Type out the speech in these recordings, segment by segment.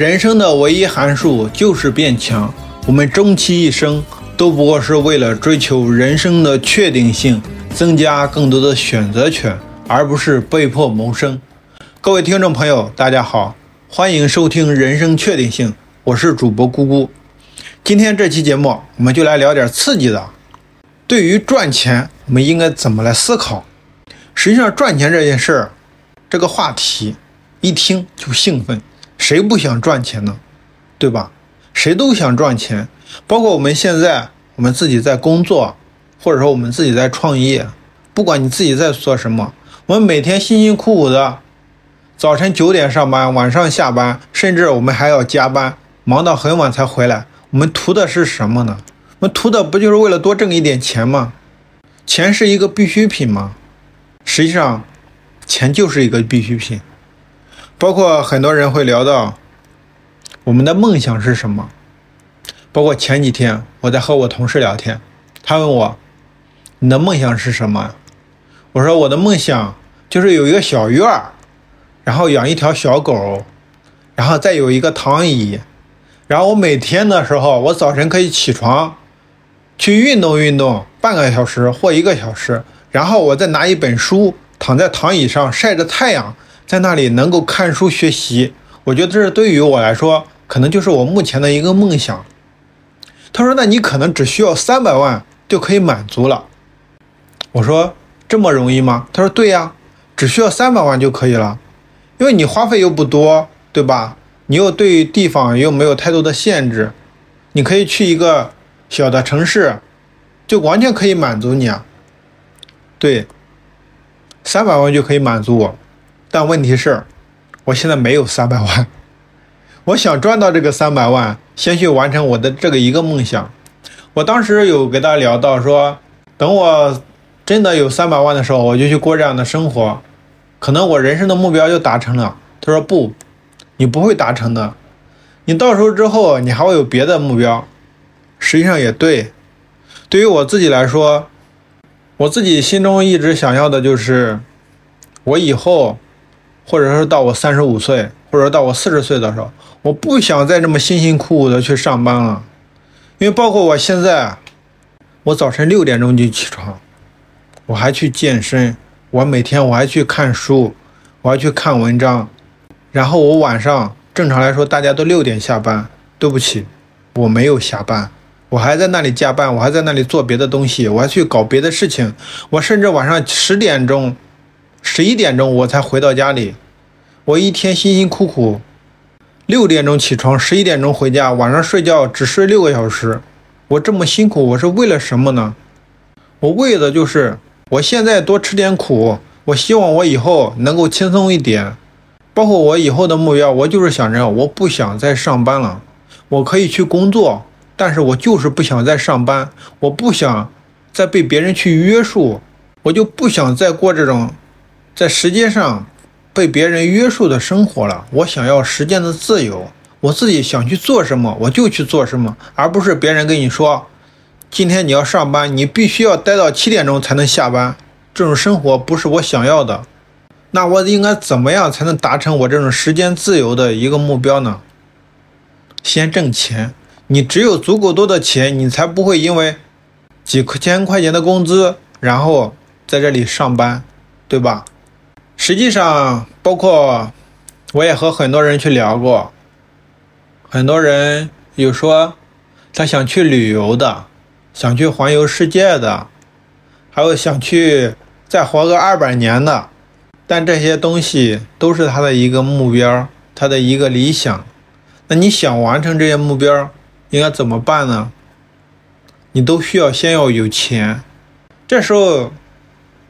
人生的唯一函数就是变强。我们终其一生，都不过是为了追求人生的确定性，增加更多的选择权，而不是被迫谋生。各位听众朋友，大家好，欢迎收听《人生确定性》，我是主播咕咕。今天这期节目，我们就来聊点刺激的。对于赚钱，我们应该怎么来思考？实际上，赚钱这件事儿，这个话题一听就兴奋。谁不想赚钱呢？对吧？谁都想赚钱，包括我们现在，我们自己在工作，或者说我们自己在创业，不管你自己在做什么，我们每天辛辛苦苦的，早晨九点上班，晚上下班，甚至我们还要加班，忙到很晚才回来。我们图的是什么呢？我们图的不就是为了多挣一点钱吗？钱是一个必需品吗？实际上，钱就是一个必需品。包括很多人会聊到我们的梦想是什么？包括前几天我在和我同事聊天，他问我你的梦想是什么？我说我的梦想就是有一个小院儿，然后养一条小狗，然后再有一个躺椅，然后我每天的时候，我早晨可以起床去运动运动半个小时或一个小时，然后我再拿一本书躺在躺椅上晒着太阳。在那里能够看书学习，我觉得这对于我来说，可能就是我目前的一个梦想。他说：“那你可能只需要三百万就可以满足了。”我说：“这么容易吗？”他说：“对呀，只需要三百万就可以了，因为你花费又不多，对吧？你又对地方又没有太多的限制，你可以去一个小的城市，就完全可以满足你啊。对，三百万就可以满足我。”但问题是，我现在没有三百万。我想赚到这个三百万，先去完成我的这个一个梦想。我当时有跟他聊到说，等我真的有三百万的时候，我就去过这样的生活，可能我人生的目标就达成了。他说不，你不会达成的。你到时候之后，你还会有别的目标。实际上也对，对于我自己来说，我自己心中一直想要的就是，我以后。或者说到我三十五岁，或者到我四十岁的时候，我不想再这么辛辛苦苦的去上班了，因为包括我现在，我早晨六点钟就起床，我还去健身，我每天我还去看书，我还去看文章，然后我晚上正常来说大家都六点下班，对不起，我没有下班，我还在那里加班，我还在那里做别的东西，我还去搞别的事情，我甚至晚上十点钟。十一点钟我才回到家里，我一天辛辛苦苦，六点钟起床，十一点钟回家，晚上睡觉只睡六个小时，我这么辛苦，我是为了什么呢？我为的就是我现在多吃点苦，我希望我以后能够轻松一点，包括我以后的目标，我就是想着我不想再上班了，我可以去工作，但是我就是不想再上班，我不想再被别人去约束，我就不想再过这种。在时间上被别人约束的生活了，我想要时间的自由，我自己想去做什么我就去做什么，而不是别人跟你说，今天你要上班，你必须要待到七点钟才能下班，这种生活不是我想要的。那我应该怎么样才能达成我这种时间自由的一个目标呢？先挣钱，你只有足够多的钱，你才不会因为几千块钱的工资，然后在这里上班，对吧？实际上，包括我也和很多人去聊过，很多人有说他想去旅游的，想去环游世界的，还有想去再活个二百年的，但这些东西都是他的一个目标，他的一个理想。那你想完成这些目标，应该怎么办呢？你都需要先要有钱，这时候。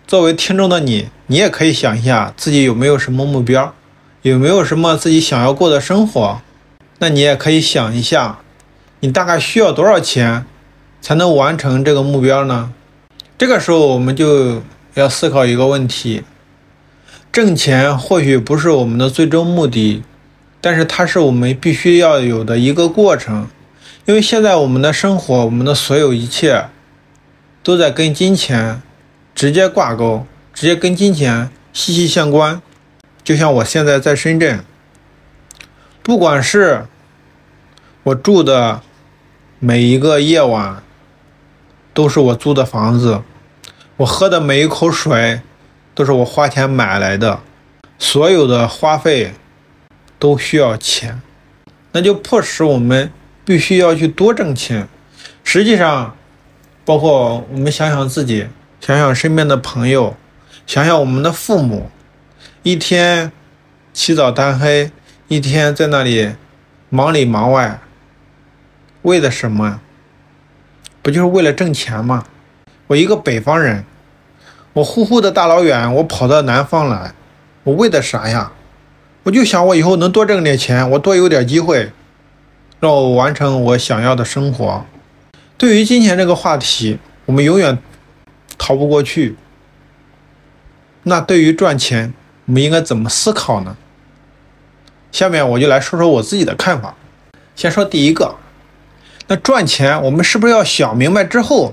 作为听众的你，你也可以想一下自己有没有什么目标，有没有什么自己想要过的生活。那你也可以想一下，你大概需要多少钱才能完成这个目标呢？这个时候我们就要思考一个问题：挣钱或许不是我们的最终目的，但是它是我们必须要有的一个过程。因为现在我们的生活，我们的所有一切都在跟金钱。直接挂钩，直接跟金钱息息相关。就像我现在在深圳，不管是我住的每一个夜晚，都是我租的房子，我喝的每一口水都是我花钱买来的，所有的花费都需要钱，那就迫使我们必须要去多挣钱。实际上，包括我们想想自己，想想身边的朋友，想想我们的父母，一天起早贪黑，一天在那里忙里忙外。为的什么？不就是为了挣钱吗？我一个北方人，我呼呼的大老远，我跑到南方来，我为的啥呀？我就想我以后能多挣点钱，我多有点机会，让我完成我想要的生活。对于金钱这个话题，我们永远逃不过去。那对于赚钱，我们应该怎么思考呢？下面我就来说说我自己的看法。先说第一个。那赚钱，我们是不是要想明白之后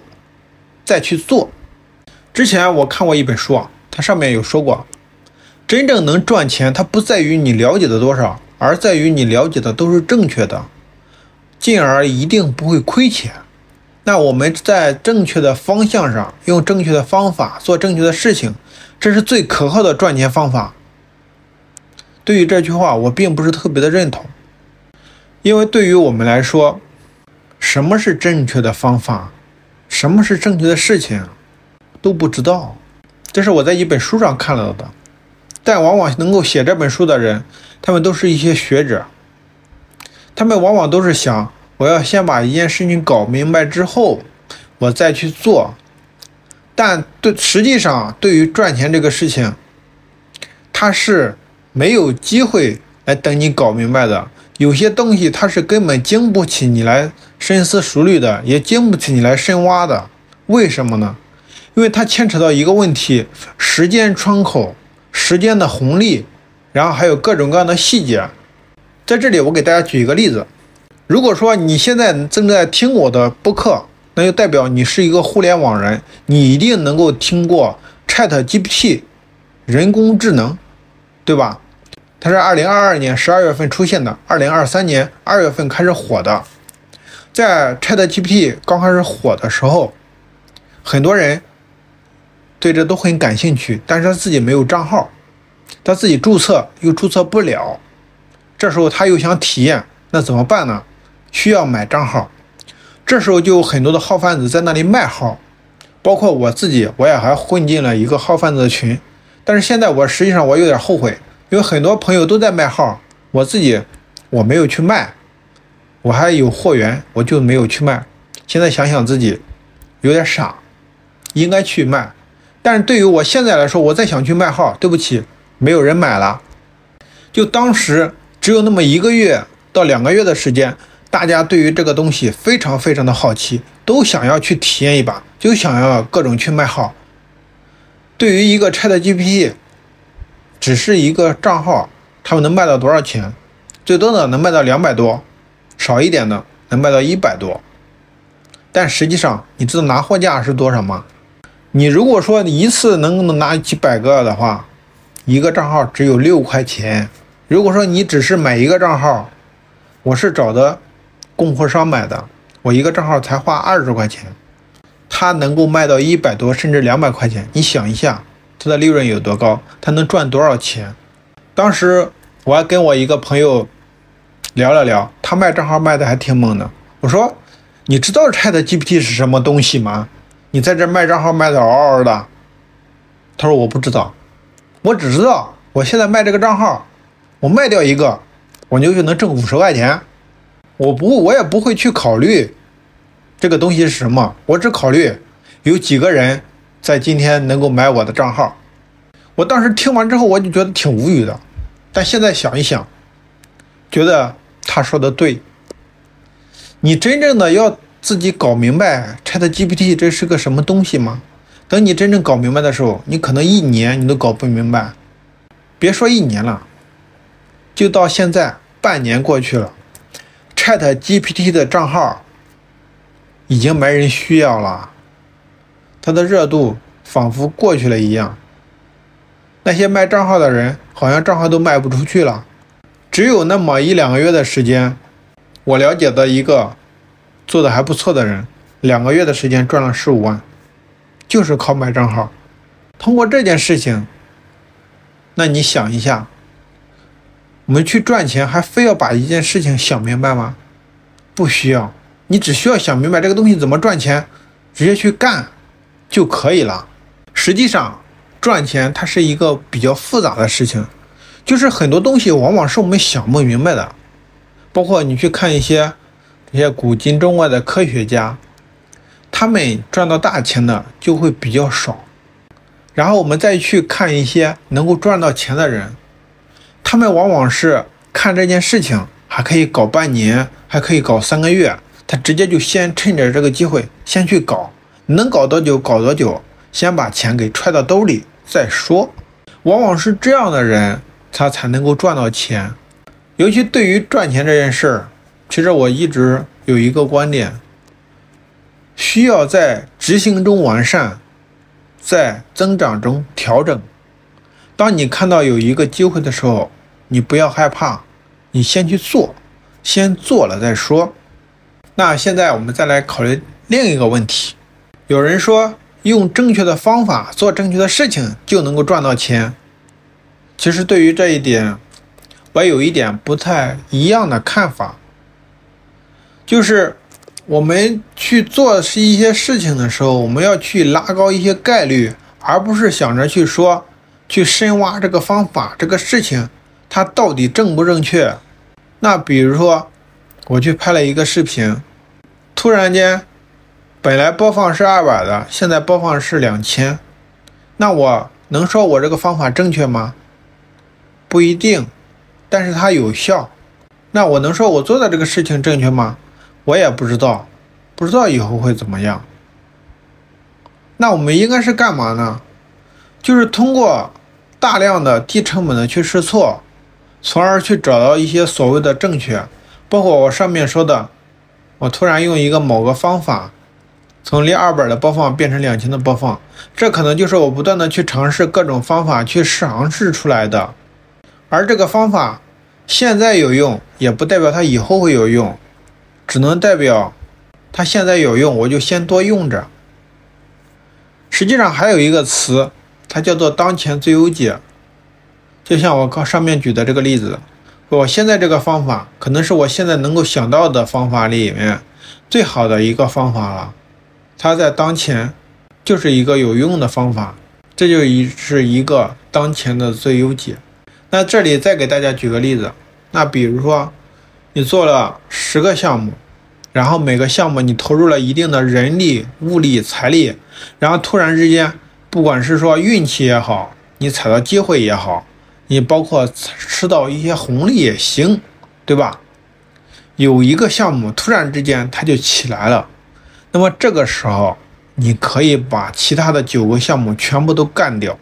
再去做？之前我看过一本书啊，它上面有说过，真正能赚钱，它不在于你了解的多少，而在于你了解的都是正确的，进而一定不会亏钱。那我们在正确的方向上，用正确的方法做正确的事情，这是最可靠的赚钱方法。对于这句话，我并不是特别的认同，因为对于我们来说。什么是正确的方法？什么是正确的事情？都不知道。这是我在一本书上看到的。但往往能够写这本书的人，他们都是一些学者。他们往往都是想，我要先把一件事情搞明白之后，我再去做。但对，实际上对于赚钱这个事情，他是没有机会来等你搞明白的。有些东西它是根本经不起你来深思熟虑的，也经不起你来深挖的。为什么呢？因为它牵扯到一个问题：时间窗口、时间的红利，然后还有各种各样的细节。在这里，我给大家举一个例子：如果说你现在正在听我的播客，那就代表你是一个互联网人，你一定能够听过 Chat GPT，人工智能，对吧？它是二零二二年十二月份出现的，二零二三年二月份开始火的。在 ChatGPT 刚开始火的时候，很多人对这都很感兴趣，但是他自己没有账号，他自己注册又注册不了。这时候他又想体验，那怎么办呢？需要买账号。这时候就有很多的号贩子在那里卖号，包括我自己，我也还混进了一个号贩子的群。但是现在我实际上我有点后悔。因为很多朋友都在卖号，我自己我没有去卖，我还有货源，我就没有去卖。现在想想自己有点傻，应该去卖。但是对于我现在来说，我再想去卖号，对不起，没有人买了。就当时只有那么一个月到两个月的时间，大家对于这个东西非常非常的好奇，都想要去体验一把，就想要各种去卖号。对于一个 ChatGPT。只是一个账号，他们能卖到多少钱？最多的能卖到两百多，少一点的能卖到一百多。但实际上，你知道拿货价是多少吗？你如果说一次能拿几百个的话，一个账号只有六块钱。如果说你只是买一个账号，我是找的供货商买的，我一个账号才花二十块钱，他能够卖到一百多甚至两百块钱。你想一下。它的利润有多高？它能赚多少钱？当时我还跟我一个朋友聊了聊，他卖账号卖的还挺猛的。我说：“你知道 Chat GPT 是什么东西吗？你在这卖账号卖的嗷嗷的。”他说：“我不知道，我只知道我现在卖这个账号，我卖掉一个，我就就能挣五十块钱。我不，我也不会去考虑这个东西是什么，我只考虑有几个人。”在今天能够买我的账号，我当时听完之后我就觉得挺无语的，但现在想一想，觉得他说的对。你真正的要自己搞明白 ChatGPT 这是个什么东西吗？等你真正搞明白的时候，你可能一年你都搞不明白。别说一年了，就到现在半年过去了，ChatGPT 的账号已经没人需要了。它的热度仿佛过去了一样，那些卖账号的人好像账号都卖不出去了。只有那么一两个月的时间，我了解的一个做的还不错的人，两个月的时间赚了十五万，就是靠卖账号。通过这件事情，那你想一下，我们去赚钱还非要把一件事情想明白吗？不需要，你只需要想明白这个东西怎么赚钱，直接去干就可以了。实际上，赚钱它是一个比较复杂的事情。就是很多东西往往是我们想不明白的，包括你去看一些这些古今中外的科学家，他们赚到大钱的就会比较少。然后我们再去看一些能够赚到钱的人，他们往往是看这件事情还可以搞半年，还可以搞三个月，他直接就先趁着这个机会先去搞，能搞多久搞多久，先把钱给揣到兜里再说。往往是这样的人。他才能够赚到钱，尤其对于赚钱这件事儿，其实我一直有一个观点，需要在执行中完善，在增长中调整。当你看到有一个机会的时候，你不要害怕，你先去做，先做了再说。那现在我们再来考虑另一个问题，有人说用正确的方法做正确的事情就能够赚到钱。其实对于这一点，我有一点不太一样的看法，就是我们去做是一些事情的时候，我们要去拉高一些概率，而不是想着去说去深挖这个方法这个事情它到底正不正确。那比如说我去拍了一个视频，突然间本来播放是二百的，现在播放是两千，那我能说我这个方法正确吗？不一定，但是它有效。那我能说我做的这个事情正确吗？我也不知道，不知道以后会怎么样。那我们应该是干嘛呢？就是通过大量的低成本的去试错，从而去找到一些所谓的正确。包括我上面说的，我突然用一个某个方法，从零二百的播放变成两千的播放，这可能就是我不断的去尝试各种方法去尝试出来的。而这个方法现在有用，也不代表它以后会有用，只能代表它现在有用，我就先多用着。实际上还有一个词，它叫做当前最优解。就像我刚上面举的这个例子，我现在这个方法可能是我现在能够想到的方法里面最好的一个方法了，它在当前就是一个有用的方法，这就一是一个当前的最优解。那这里再给大家举个例子，那比如说，你做了十个项目，然后每个项目你投入了一定的人力、物力、财力，然后突然之间，不管是说运气也好，你踩到机会也好，你包括吃到一些红利也行，对吧？有一个项目突然之间它就起来了，那么这个时候你可以把其他的九个项目全部都干掉。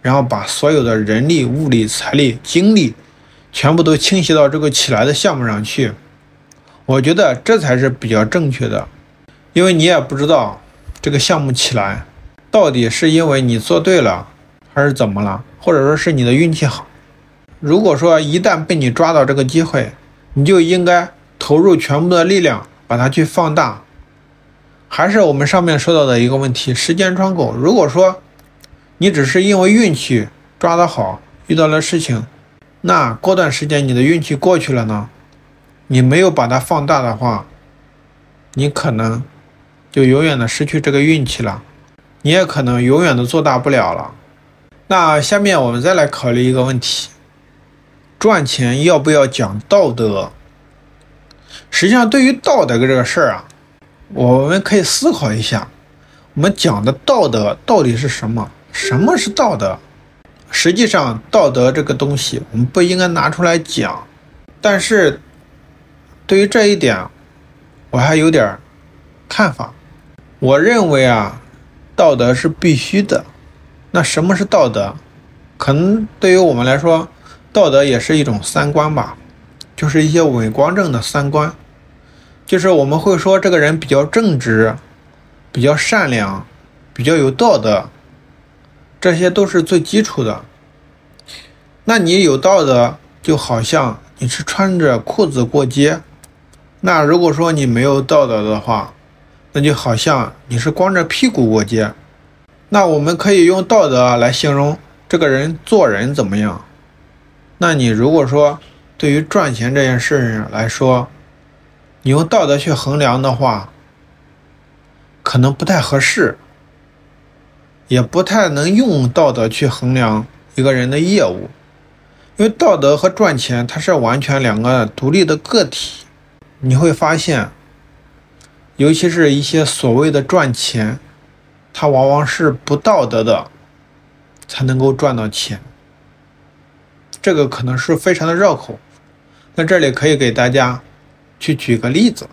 然后把所有的人力、物力、财力、精力，全部都倾斜到这个起来的项目上去。我觉得这才是比较正确的，因为你也不知道这个项目起来到底是因为你做对了，还是怎么了，或者说是你的运气好。如果说一旦被你抓到这个机会，你就应该投入全部的力量把它去放大。还是我们上面说到的一个问题：时间窗口。如果说你只是因为运气抓得好，遇到了事情，那过段时间你的运气过去了呢？你没有把它放大的话，你可能就永远的失去这个运气了，你也可能永远的做大不了了。那下面我们再来考虑一个问题：赚钱要不要讲道德？实际上，对于道德这个事儿啊，我们可以思考一下，我们讲的道德到底是什么？什么是道德？实际上，道德这个东西我们不应该拿出来讲。但是，对于这一点，我还有点看法。我认为啊，道德是必须的。那什么是道德？可能对于我们来说，道德也是一种三观吧，就是一些伪光正的三观。就是我们会说这个人比较正直，比较善良，比较有道德。这些都是最基础的。那你有道德，就好像你是穿着裤子过街。那如果说你没有道德的话，那就好像你是光着屁股过街。那我们可以用道德来形容这个人做人怎么样。那你如果说对于赚钱这件事来说，你用道德去衡量的话，可能不太合适，也不太能用道德去衡量一个人的业务，因为道德和赚钱它是完全两个独立的个体。你会发现，尤其是一些所谓的赚钱，它往往是不道德的，才能够赚到钱。这个可能是非常的绕口。那这里可以给大家去举个例子。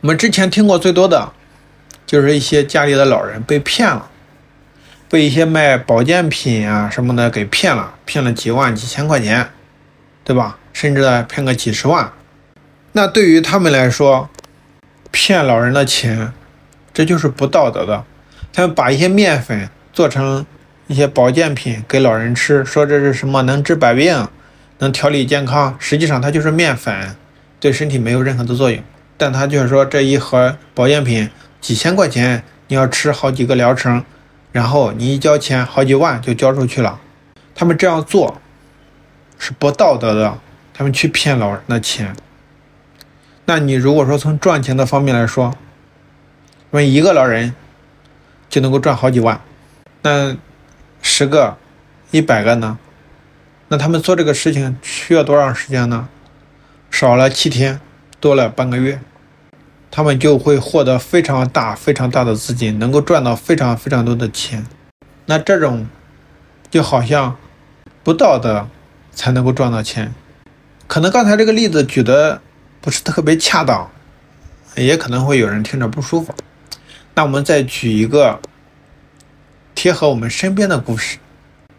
我们之前听过最多的，就是一些家里的老人被骗了，被一些卖保健品啊什么的给骗了，骗了几万、几千块钱，对吧？甚至骗个几十万。那对于他们来说，骗老人的钱，这就是不道德的。他们把一些面粉做成一些保健品给老人吃，说这是什么能治百病，能调理健康。实际上它就是面粉，对身体没有任何的作用。但他就是说这一盒保健品几千块钱，你要吃好几个疗程，然后你一交钱好几万就交出去了。他们这样做是不道德的，他们去骗老人的钱。那你如果说从赚钱的方面来说，问一个老人就能够赚好几万，那十个、一百个呢？那他们做这个事情需要多长时间呢？少了七天，多了半个月，他们就会获得非常大、非常大的资金，能够赚到非常非常多的钱。那这种就好像不道德才能够赚到钱。可能刚才这个例子举的。不是特别恰当，也可能会有人听着不舒服。那我们再举一个贴合我们身边的故事，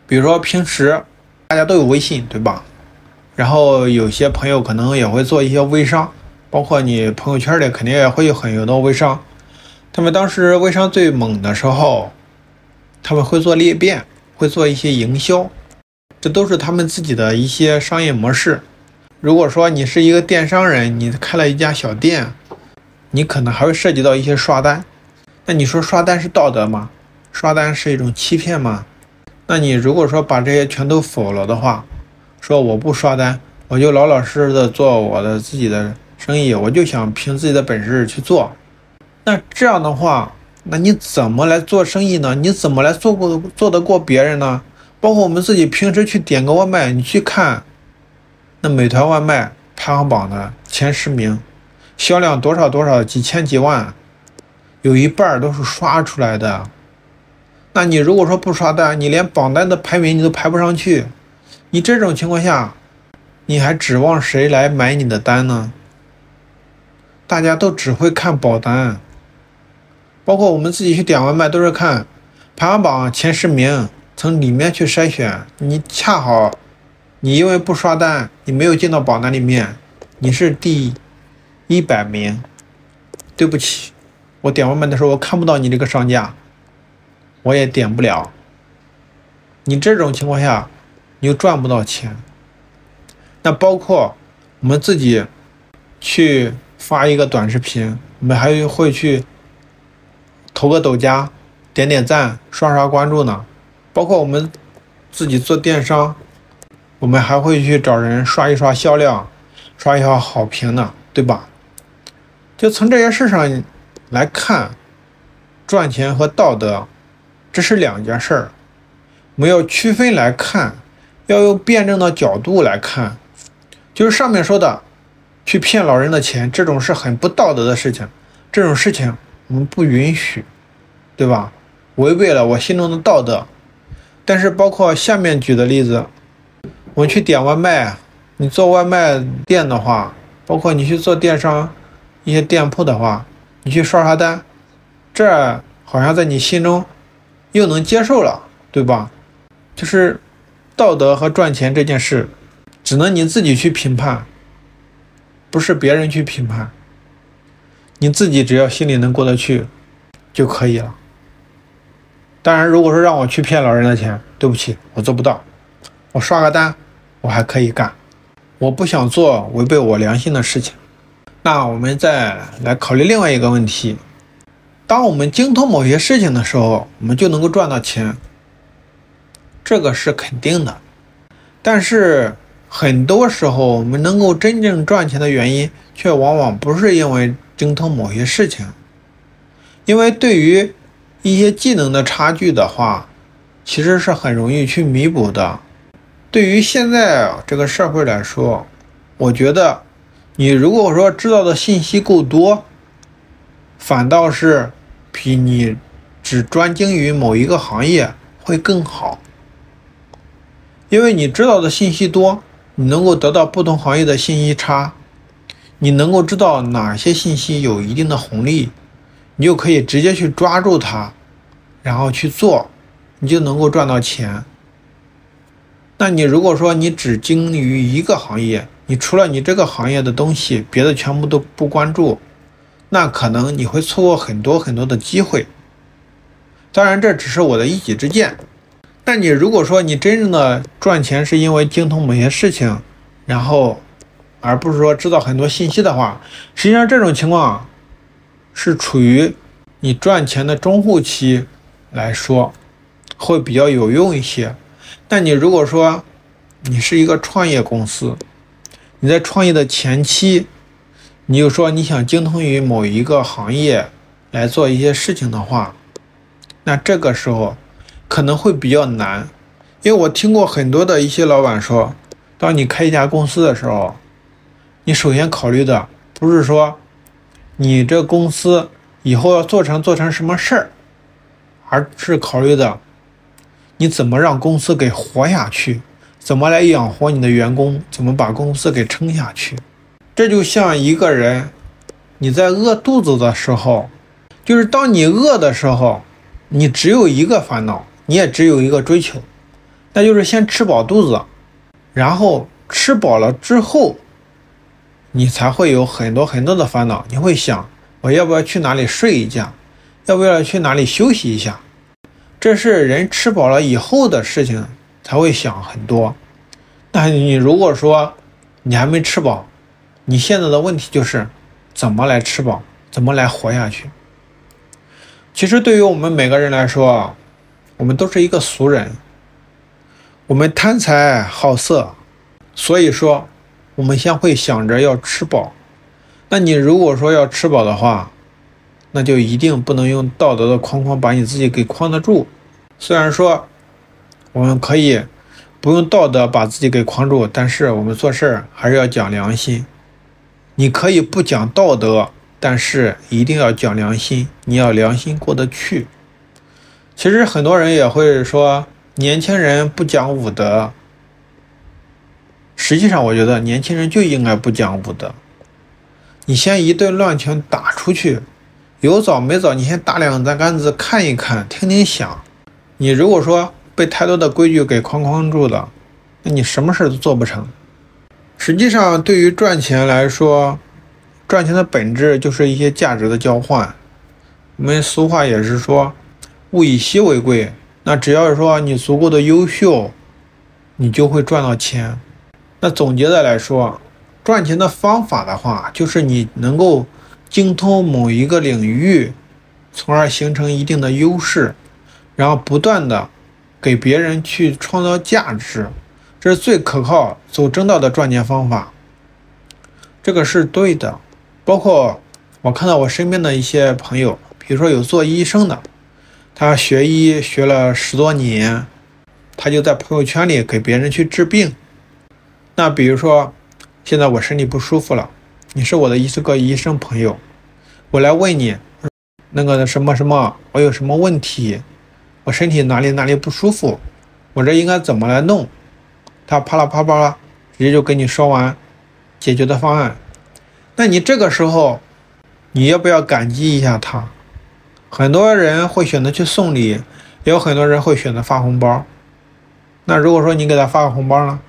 比如说平时大家都有微信，对吧？然后有些朋友可能也会做一些微商，包括你朋友圈里肯定也会有很多微商。他们当时微商最猛的时候，他们会做裂变，会做一些营销，这都是他们自己的一些商业模式。如果说你是一个电商人，你开了一家小店，你可能还会涉及到一些刷单。那你说刷单是道德吗？刷单是一种欺骗吗？那你如果说把这些全都否了的话，说我不刷单，我就老老实实的做我的自己的生意，我就想凭自己的本事去做。那这样的话，那你怎么来做生意呢？你怎么来做过做得过别人呢？包括我们自己平时去点个外卖，你去看。那美团外卖排行榜的前十名，销量多少多少几千几万，有一半都是刷出来的。那你如果说不刷单，你连榜单的排名你都排不上去。你这种情况下，你还指望谁来买你的单呢？大家都只会看保单，包括我们自己去点外卖都是看排行榜前十名，从里面去筛选。你恰好。你因为不刷单，你没有进到榜单里面，你是第一百名。对不起，我点外卖的时候我看不到你这个商家，我也点不了。你这种情况下，你又赚不到钱。那包括我们自己去发一个短视频，我们还会去投个抖加，点点赞，刷刷关注呢。包括我们自己做电商。我们还会去找人刷一刷销量，刷一刷好评呢，对吧？就从这些事上来看，赚钱和道德这是两件事儿，我们要区分来看，要用辩证的角度来看。就是上面说的，去骗老人的钱，这种是很不道德的事情，这种事情我们不允许，对吧？违背了我心中的道德。但是包括下面举的例子。我去点外卖，你做外卖店的话，包括你去做电商一些店铺的话，你去刷刷单，这好像在你心中又能接受了，对吧？就是道德和赚钱这件事，只能你自己去评判，不是别人去评判。你自己只要心里能过得去就可以了。当然，如果说让我去骗老人的钱，对不起，我做不到。我刷个单。我还可以干，我不想做违背我良心的事情。那我们再来考虑另外一个问题：当我们精通某些事情的时候，我们就能够赚到钱，这个是肯定的。但是很多时候，我们能够真正赚钱的原因，却往往不是因为精通某些事情，因为对于一些技能的差距的话，其实是很容易去弥补的。对于现在这个社会来说，我觉得。你如果说知道的信息够多，反倒是比你只专精于某一个行业会更好，因为你知道的信息多，你能够得到不同行业的信息差，你能够知道哪些信息有一定的红利，你就可以直接去抓住它，然后去做，你就能够赚到钱。那你如果说你只精于一个行业，你除了你这个行业的东西，别的全部都不关注，那可能你会错过很多很多的机会。当然，这只是我的一己之见。但你如果说你真正的赚钱是因为精通某些事情，然后而不是说知道很多信息的话，实际上这种情况是处于你赚钱的中后期来说会比较有用一些。但你如果说你是一个创业公司，你在创业的前期，你就说你想精通于某一个行业来做一些事情的话，那这个时候可能会比较难，因为我听过很多的一些老板说，当你开一家公司的时候，你首先考虑的不是说你这公司以后要做成做成什么事儿，而是考虑的你怎么让公司给活下去。怎么来养活你的员工？怎么把公司给撑下去？这就像一个人，你在饿肚子的时候，就是当你饿的时候，你只有一个烦恼，你也只有一个追求，那就是先吃饱肚子，然后吃饱了之后，你才会有很多很多的烦恼。你会想，我要不要去哪里睡一觉？要不要去哪里休息一下？这是人吃饱了以后的事情。才会想很多。那你如果说你还没吃饱，你现在的问题就是怎么来吃饱，怎么来活下去？其实对于我们每个人来说，我们都是一个俗人，我们贪财好色，所以说我们先会想着要吃饱。那你如果说要吃饱的话，那就一定不能用道德的框框把你自己给框得住。虽然说。我们可以不用道德把自己给框住，但是我们做事儿还是要讲良心。你可以不讲道德，但是一定要讲良心。你要良心过得去。其实很多人也会说，年轻人不讲武德。实际上，我觉得年轻人就应该不讲武德。你先一顿乱拳打出去，有枣没枣，你先打两杆子看一看，听听响。你如果说，被太多的规矩给框框住了，那你什么事都做不成。实际上，对于赚钱来说，赚钱的本质就是一些价值的交换。我们俗话也是说“物以稀为贵”。那只要是说你足够的优秀，你就会赚到钱。那总结的来说，赚钱的方法的话，就是你能够精通某一个领域，从而形成一定的优势，然后不断的。给别人去创造价值，这是最可靠、走正道的赚钱方法。这个是对的。包括我看到我身边的一些朋友，比如说有做医生的，他学医学了十多年，他就在朋友圈里给别人去治病。那比如说，现在我身体不舒服了，你是我的一个医生朋友，我来问你，那个什么什么，我有什么问题？我身体哪里哪里不舒服，我这应该怎么来弄？他啪啦啪啦，直接就跟你说完解决的方案。那你这个时候，你要不要感激一下他？很多人会选择去送礼，也有很多人会选择发红包。那如果说你给他发个红包了，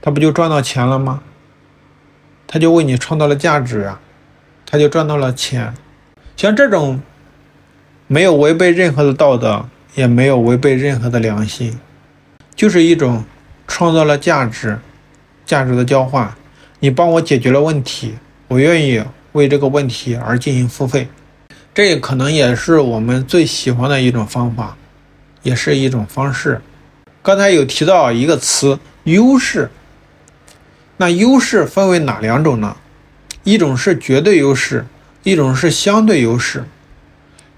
他不就赚到钱了吗？他就为你创造了价值啊，他就赚到了钱。像这种没有违背任何的道德。也没有违背任何的良心，就是一种创造了价值，价值的交换，你帮我解决了问题，我愿意为这个问题而进行付费。这可能也是我们最喜欢的一种方法，也是一种方式。刚才有提到一个词“优势”，那优势分为哪两种呢？一种是绝对优势，一种是相对优势。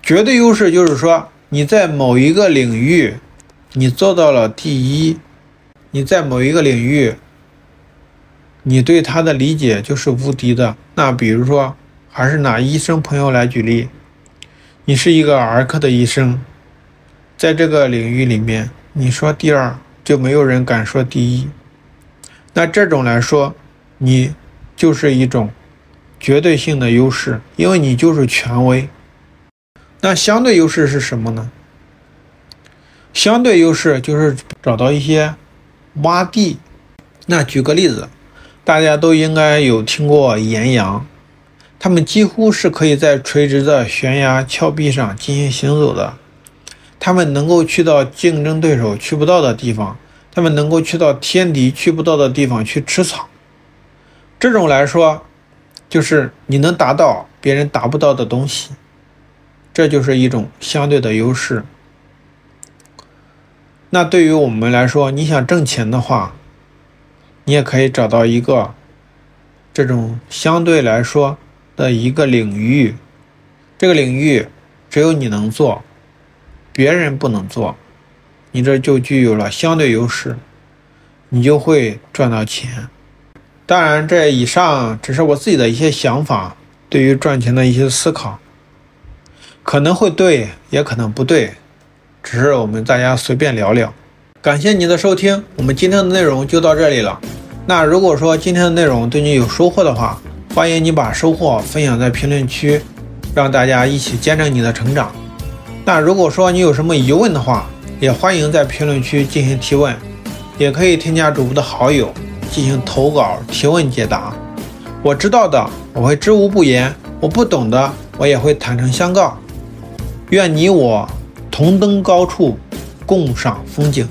绝对优势就是说你在某一个领域，你做到了第一，你在某一个领域，你对他的理解就是无敌的。那比如说，还是拿医生朋友来举例。你是一个儿科的医生，在这个领域里面，你说第二就没有人敢说第一。那这种来说，你就是一种绝对性的优势，因为你就是权威。那相对优势是什么呢？相对优势就是找到一些洼地。那举个例子，大家都应该有听过岩羊。它们几乎是可以在垂直的悬崖峭壁上进行行走的，它们能够去到竞争对手去不到的地方，它们能够去到天敌去不到的地方去吃草。这种来说，就是你能达到别人达不到的东西，这就是一种相对的优势。那对于我们来说，你想挣钱的话，你也可以找到一个这种相对来说。的一个领域，这个领域只有你能做，别人不能做，你这就具有了相对优势，你就会赚到钱。当然，这以上只是我自己的一些想法，对于赚钱的一些思考，可能会对，也可能不对，只是我们大家随便聊聊。感谢你的收听，我们今天的内容就到这里了。那如果说今天的内容对你有收获的话，欢迎你把收获分享在评论区，让大家一起见证你的成长。那如果说你有什么疑问的话，也欢迎在评论区进行提问，也可以添加主播的好友进行投稿提问解答。我知道的我会知无不言，我不懂的我也会坦诚相告。愿你我同登高处，共赏风景。